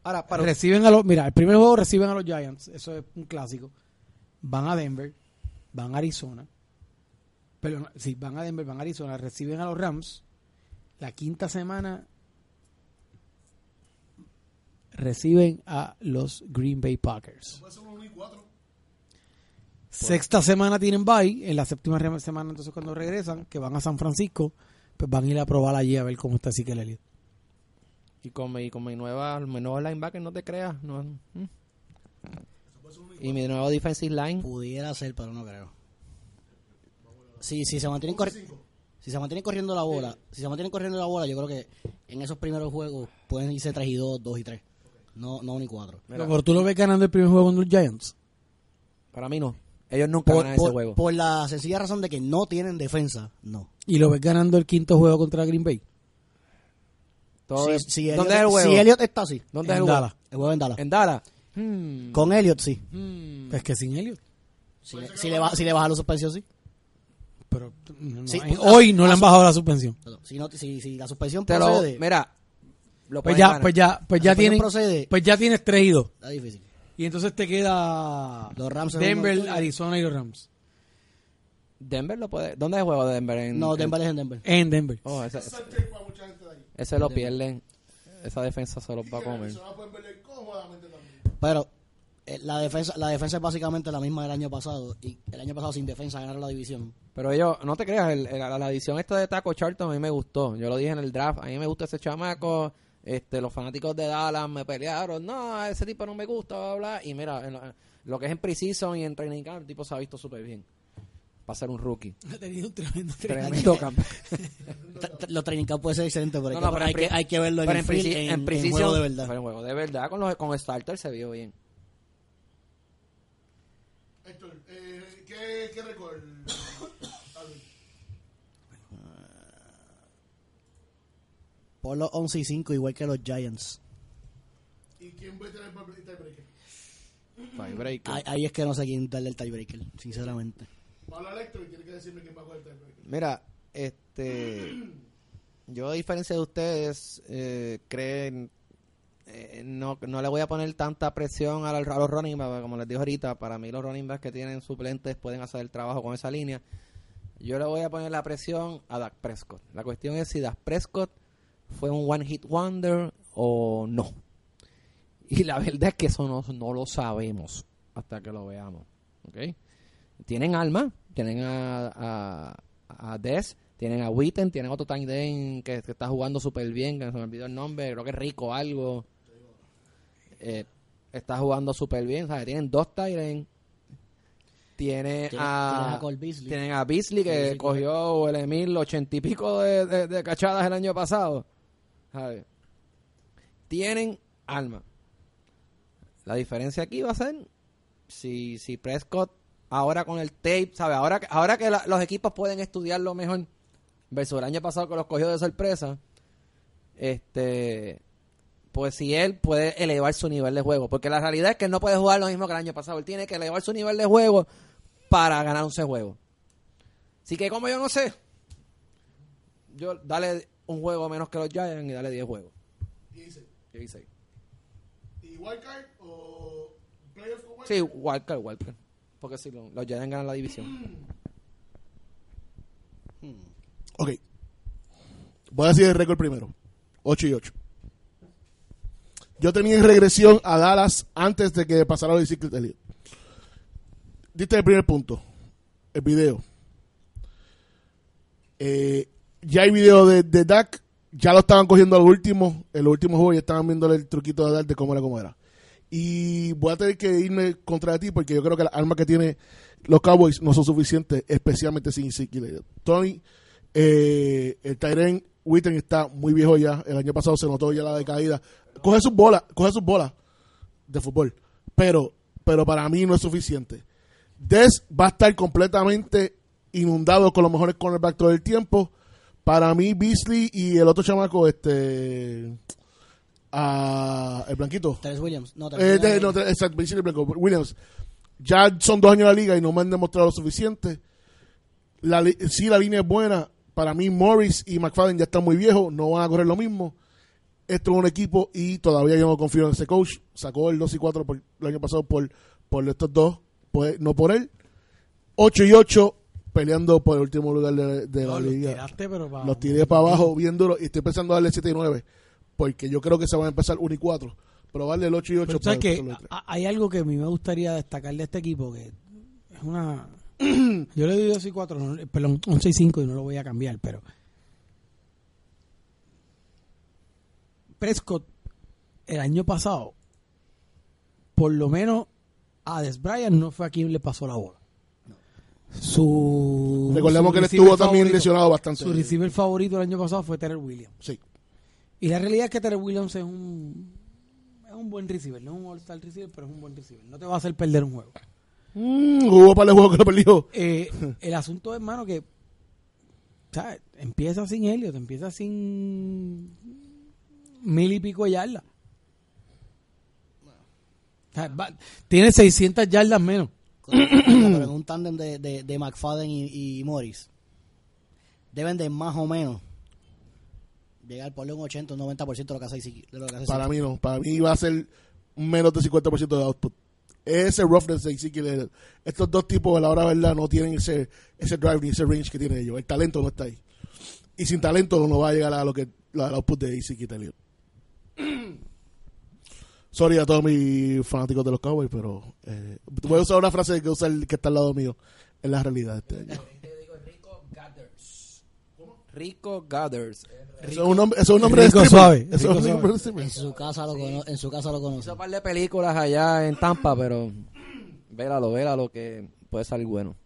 Ahora, para Reciben a los, mira, el primer juego reciben a los Giants, eso es un clásico. Van a Denver, van a Arizona. Pero sí, van a Denver, van a Arizona, reciben a los Rams. La quinta semana reciben a los Green Bay Packers. Sexta semana tienen bye, en la séptima semana entonces cuando regresan, que van a San Francisco, pues van a ir a probar allí a ver cómo está Ezekiel Elliott. Y con mi, con mi nueva, mi nuevo linebacker, no te creas. No, mm. Y mi nuevo defensive line. Pudiera ser, pero no creo. Si, si se mantienen corri- si se mantienen corriendo la bola, si se mantienen corriendo la bola, yo creo que en esos primeros juegos pueden irse 3 y 2, 2 y 3. No, no ni 4. Mira, Pero tú lo ves ganando el primer juego con los Giants. para mí no. Ellos nunca Por, ganan ese por- juego. por la sencilla razón de que no tienen defensa, no. Y lo ves ganando el quinto juego contra Green Bay. Todo Si, es- si ¿Dónde Elliot, es el juego? si Elliot está así, ¿Dónde es En el juego? El juego en Dallas. En Dallas. Hmm. Con Elliot sí. Hmm. Es que sin Elliot. Si, le- si le, ba- si le baja la suspensión, sí. Pero no, Sí, pues, hoy no le han bajado la suspensión. Si, no, si, si la suspensión Te lo, procede, mira, lo Pues ya, pues ya, pues ya tienen, procede. pues ya tienes 3 y 2. está difícil. Y entonces te queda Los Rams en Denver, Arizona y los Rams. Denver lo puede. ¿Dónde es el juego de Denver? En, No, en- Denver es en Denver. En Denver. Oh, ese, ese, ese lo pierden. Esa defensa se los va a comer. Pero eh, la defensa la defensa es básicamente la misma del año pasado. Y el año pasado sin defensa ganaron la división. Pero ellos, no te creas, el- el- la, la edición esta de Taco Charlton a mí me gustó. Yo lo dije en el draft, a mí me gusta ese chamaco. Este, los fanáticos de Dallas me pelearon. No, ese tipo no me gusta, bla, bla. Y mira, en lo, lo que es en Precision y en Training Camp, el tipo se ha visto súper bien. Para ser un rookie. Ha tenido un tremendo Tremendo campo. Los training camp puede ser excelente, pero, hay, No, que, no, pero hay, que, hay que verlo en, en, en- en en juego de verdad. pero en juego de verdad, con, los, con Starter se vio bien. Héctor, eh, ¿qué, qué récord? Por los 11 y 5, igual que los Giants. ¿Y quién va a tener el tiebreaker? Tiebreaker. Ahí, ahí es que no sé quién darle el tiebreaker, sinceramente. Hablar Héctor y tiene que decirme quién va a coger el. Mira, este. Yo, a diferencia de ustedes, eh, creen. eh, no, no le voy a poner tanta presión a, a los running backs, como les dije ahorita. Para mí, los running backs que tienen suplentes pueden hacer el trabajo con esa línea. Yo le voy a poner la presión a Dak Prescott. La cuestión es si Dak Prescott fue un one hit wonder o no. Y la verdad es que eso no, no lo sabemos hasta que lo veamos. ¿ok? Tienen alma, tienen a, a, a Des, tienen a Witten, tienen otro tight end que, que está jugando súper bien, que se me olvidó el nombre, creo que es Rico algo. eh, está jugando súper bien. ¿sabes? Tienen dos Tyren. Tiene a, tienes a Beasley. tienen a Beasley que Sí, cogió el Emil ochenta y pico de, de- de cachadas el año pasado. ¿sabes? Tienen alma. La diferencia aquí va a ser si, si Prescott ahora con el tape, ¿sabes? Ahora, que- ahora que la- los equipos pueden estudiarlo mejor versus el año pasado que los cogió de sorpresa, este pues si él puede elevar su nivel de juego, porque la realidad es que él no puede jugar lo mismo que el año pasado, él tiene que elevar su nivel de juego para ganar 11 juegos. Así que como yo no sé, yo dale un juego menos que los Giants y dale 10 juegos. 16. ¿Y Wildcard o Playoffs con Sí, Walker, Walker. Porque si lo- los Giants ganan la división. Ok. Voy a decir el récord primero. 8 y 8. Yo tenía en regresión a Dallas antes de que pasara lo de Secret. Diste el primer punto. El video. Eh, ya hay video de, de Dak. Ya lo estaban cogiendo al último. En los últimos juegos ya estaban viéndole el truquito de Dak de cómo era, cómo era. Y voy a tener que irme contra ti porque yo creo que las armas que tiene los Cowboys no son suficientes, especialmente sin Ezekiel. Tony, eh, el Tyren Witten está muy viejo ya. El año pasado se notó ya la decaída. Coge sus bolas, coge sus bolas de fútbol. Pero, pero para mí no es suficiente. Des va a estar completamente inundado con los mejores cornerbacks todo el tiempo. Para mí, Beasley y el otro chamaco, este. Ah, el blanquito. Terence Williams. No, Eh, Terence Williams. no, de- exacto, Beasley y Blanco. Williams. Ya son dos años en la liga y no me han demostrado lo suficiente. La, sí, la línea es buena. Para mí, Morris y McFadden ya están muy viejos, no van a correr lo mismo. Esto es un equipo y todavía yo no confío en ese coach. Sacó el 2 y 4 por- el año pasado por, por estos dos, pues, no por él. 8 y 8 peleando por el último lugar de, de No, la los liga. tiraste, pero Los tiré para abajo bien duro y estoy pensando darle 7 y 9 porque yo creo que se van a empezar 1 y 4. Pero darle el 8 y 8 Pero que hay algo que a mí me gustaría destacar de este equipo que es una yo le doy 2 y 4 no, perdón 11 y 5 y no lo voy a cambiar pero Prescott el año pasado por lo menos a Des Bryant no fue a quien le pasó la bola su Recordemos su que él estuvo también favorito- lesionado bastante. su receiver favorito el año pasado fue Terrell Williams Sí. Y la realidad es que Terry Williams es un, es un buen receiver, no es un all-star receiver, pero es un buen receiver. No te va a hacer perder un juego. Mm, hubo para el juego que lo perdió. Eh, el asunto es, hermano, que ¿sabes? empieza sin Elliot, empieza sin mil y pico de yardas. Tiene 600 yardas menos. pero en un tándem de, de, de McFadden y, y Morris deben de más o menos llegar por un 80 o 90% de lo que hace de lo que hace Para mí no. Para mí va a ser menos de 50% de output. Ese roughness de Ezekiel. Estos dos tipos a la hora verdad no tienen ese, ese drive ni ese range que tienen ellos. El talento no está ahí. Y sin talento no va a llegar a lo que la, output de Ezekiel Elliott. Sorry a todos mis fanáticos de los Cowboys, pero eh, voy a usar una frase que usa el que está al lado mío en la realidad este año. Rico Gathers. Eso es un nombre, eso es un nombre de Rico suave, Eso es rico un nombre de suave. stripper. en su casa lo cono- en su casa lo conoce Hizo un par de películas allá en Tampa, pero vélalo, vélalo que puede salir bueno.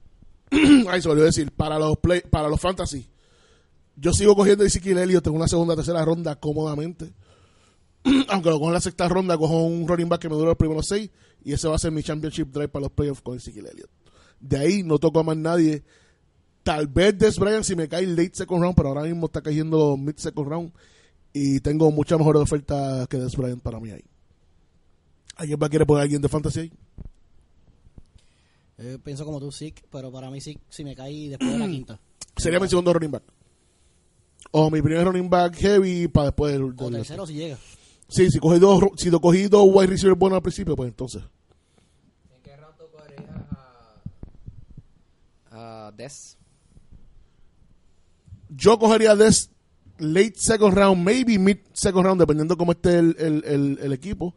Ay, se olvidó decir, para los play, para los fantasy, yo sigo cogiendo a Ezekiel Elliott en una segunda, tercera ronda cómodamente. Aunque lo cojo en la sexta ronda, cojo un running back que me dura los primeros seis y ese va a ser mi championship drive para los playoffs con Ezekiel Elliott. De ahí no toco a más nadie. Tal vez Des Bryant si me cae late second round, pero ahora mismo está cayendo mid second round y tengo mucha mejor oferta que Des Bryant para mí ahí. ¿Alguien va a querer poner a alguien de fantasy ahí? Yo pienso como tú, Sick, pero para mí Sick si me caí después de la quinta. Sería mi segundo running back. O mi primer running back heavy para después del, O del- tercero si llega. Sí, si cogí dos, si lo cogí dos wide receivers buenos al principio, pues entonces. ¿En qué round tú cogerías a, a Des? Yo cogería this late second round, maybe mid second round, dependiendo cómo esté el, el, el, el equipo.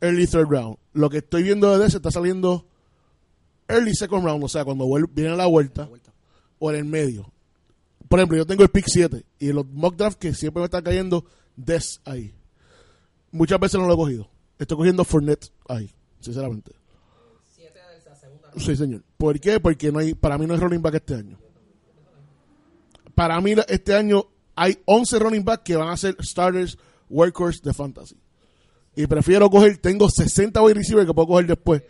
Early third round. Lo que estoy viendo de Des está saliendo early second round, o sea, cuando viene la vuelta, o en el medio. Por ejemplo, yo tengo el pick 7 y en los mock draft que siempre me está cayendo Des ahí. muchas veces no lo he cogido. Estoy cogiendo Fournette ahí, sinceramente. Sí, señor. ¿Por qué? Porque no hay, para mí no hay running back este año. Para mí este año hay 11 running back que van a ser starters workhorse de fantasy. Y prefiero coger, tengo 60 wide receivers que puedo coger después.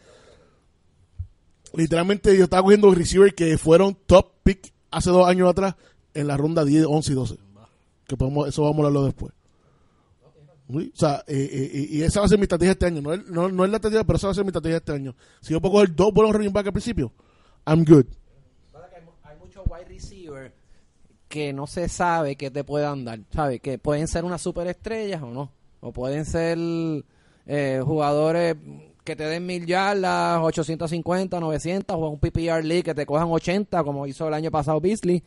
Literalmente yo estaba cogiendo receivers que fueron top pick hace dos años atrás en la ronda 10, 11 y 12. Que podemos, eso vamos a hablarlo después. O sea, eh, eh, y esa va a ser mi estrategia este año. No es, no, no es la estrategia, pero esa va a ser mi estrategia este año. Si yo puedo coger dos buenos running back al principio, I'm good. Hay muchos wide receivers que no se sabe qué te puedan dar, ¿sabes? Que pueden ser unas superestrellas o no. O pueden ser eh, jugadores que te den mil yardas, 850, 900, o un PPR League que te cojan 80, como hizo el año pasado Beasley.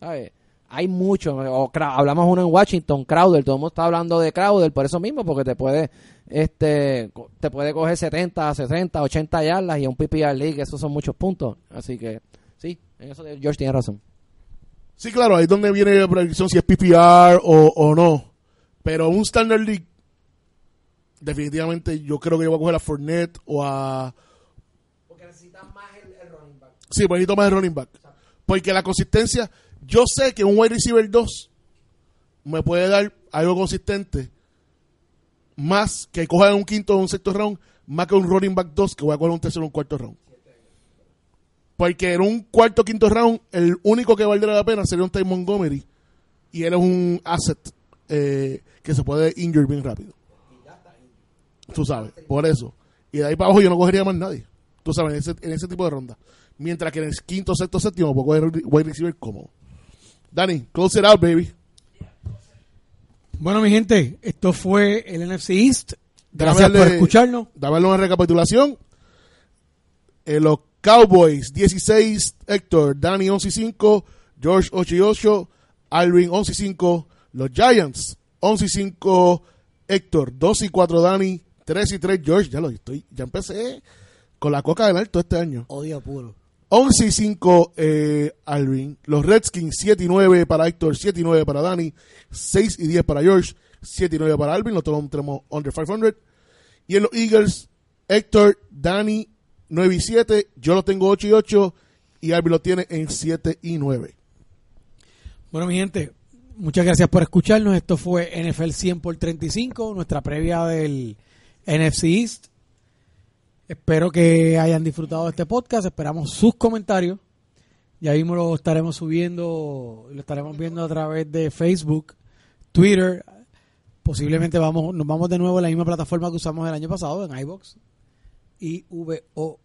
¿Sabes? Hay muchos. O, hablamos uno en Washington, Crowder. Todo el mundo está hablando de Crowder por eso mismo, porque te puede este te puede coger 70, 60, 80 yardas y un PPR League, esos son muchos puntos. Así que, sí, en eso George tiene razón. Sí, claro, ahí es donde viene la predicción si es PPR o, o no. Pero un Standard League, definitivamente yo creo que yo voy a coger a Fournette o a... Porque necesitas más el, running back. Sí, pues necesito más de running back. Porque la consistencia, yo sé que un wide receiver 2 me puede dar algo consistente más que coja en un quinto o un sexto round, más que un running back 2 que voy a coger un tercero o un cuarto round. Porque en un cuarto quinto round, el único que valdría la pena sería un Ty Montgomery. Y él es un asset eh, que se puede injure bien rápido. Tú sabes, por eso. Y de ahí para abajo yo no cogería más nadie. Tú sabes, en ese, en ese tipo de ronda. Mientras que en el quinto, sexto, séptimo puedo coger wide receiver cómodo. Dani, close it out, baby. Bueno, mi gente, esto fue el NFC East. Gracias Dame por darle- escucharnos. Dame una recapitulación. Eh, los Cowboys 16, Héctor, Dani 11 y 5, George 8 y 8, Alvin 11 y 5, los Giants 11 y 5, Héctor 2 y 4, Dani 3 y 3, George, ya lo estoy, ya empecé con la coca del alto este año. Odio puro. 11 y 5 eh, Alvin. Los Redskins 7 y 9 para Héctor, 7 y 9 para Dani, 6 y 10 para George, 7 y 9 para Alvin. Los todos tenemos under 500. Y en los Eagles, Héctor, Dani 9 y 7, yo lo tengo 8 y 8 y Alvin lo tiene en 7 y 9. Bueno, mi gente, muchas gracias por escucharnos. Esto fue NFL 100 por 35, nuestra previa del NFC East. Espero que hayan disfrutado de este podcast. Esperamos sus comentarios. Ya mismo lo estaremos subiendo, lo estaremos viendo a través de Facebook, Twitter. Posiblemente vamos, nos vamos de nuevo a la misma plataforma que usamos el año pasado, en iBox. I V O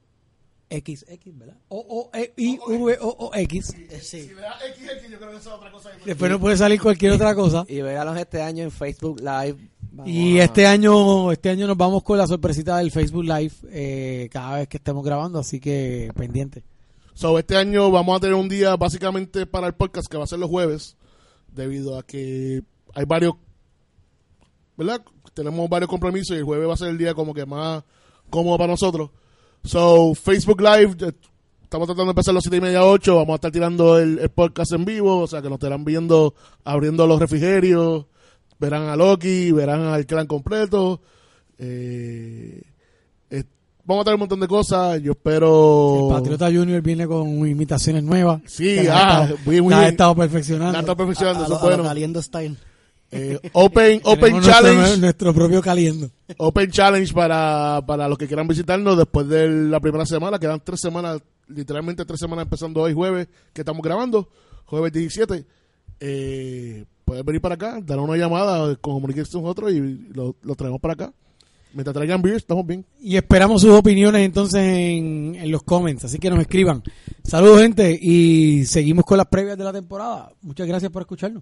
X X, ¿verdad? O O E I V O O X. Eh, Sí. le da XX, yo creo que eso es otra cosa. Después no puede salir cualquier otra cosa. Y véalos este año en Facebook Live. Vamos Y a- este año, este año nos vamos con la sorpresita del Facebook Live eh, cada vez que estemos grabando, así que pendiente. So, este año vamos a tener un día básicamente para el podcast que va a ser los jueves, debido a que hay varios, ¿verdad? Tenemos varios compromisos y el jueves va a ser el día como que más cómodo para nosotros. So, Facebook Live, eh, estamos tratando de empezar a las 7 y media, 8, vamos a estar tirando el, el podcast en vivo, o sea que nos estarán viendo abriendo los refrigerios, verán a Loki, verán al clan completo. Eh, eh, vamos a tener un montón de cosas, yo espero... El Patriota Junior viene con imitaciones nuevas. Sí, las ah, ha estado, muy, muy las ha estado perfeccionando. La A, perfeccionando, eso bueno. Caliendo Style. Eh, open open nuestro- Challenge. Nuestro, propio caliendo. Open Challenge para, para los que quieran visitarnos después de la primera semana. Quedan tres semanas, literalmente tres semanas empezando hoy jueves, que estamos grabando, jueves 17. Eh, pueden venir para acá, dar una llamada, comunicarse con nosotros y lo, lo traemos para acá. Mientras traigan beers, estamos bien. Y esperamos sus opiniones entonces en, en los comments, así que nos escriban. Saludos gente y seguimos con las previas de la temporada. Muchas gracias por escucharnos.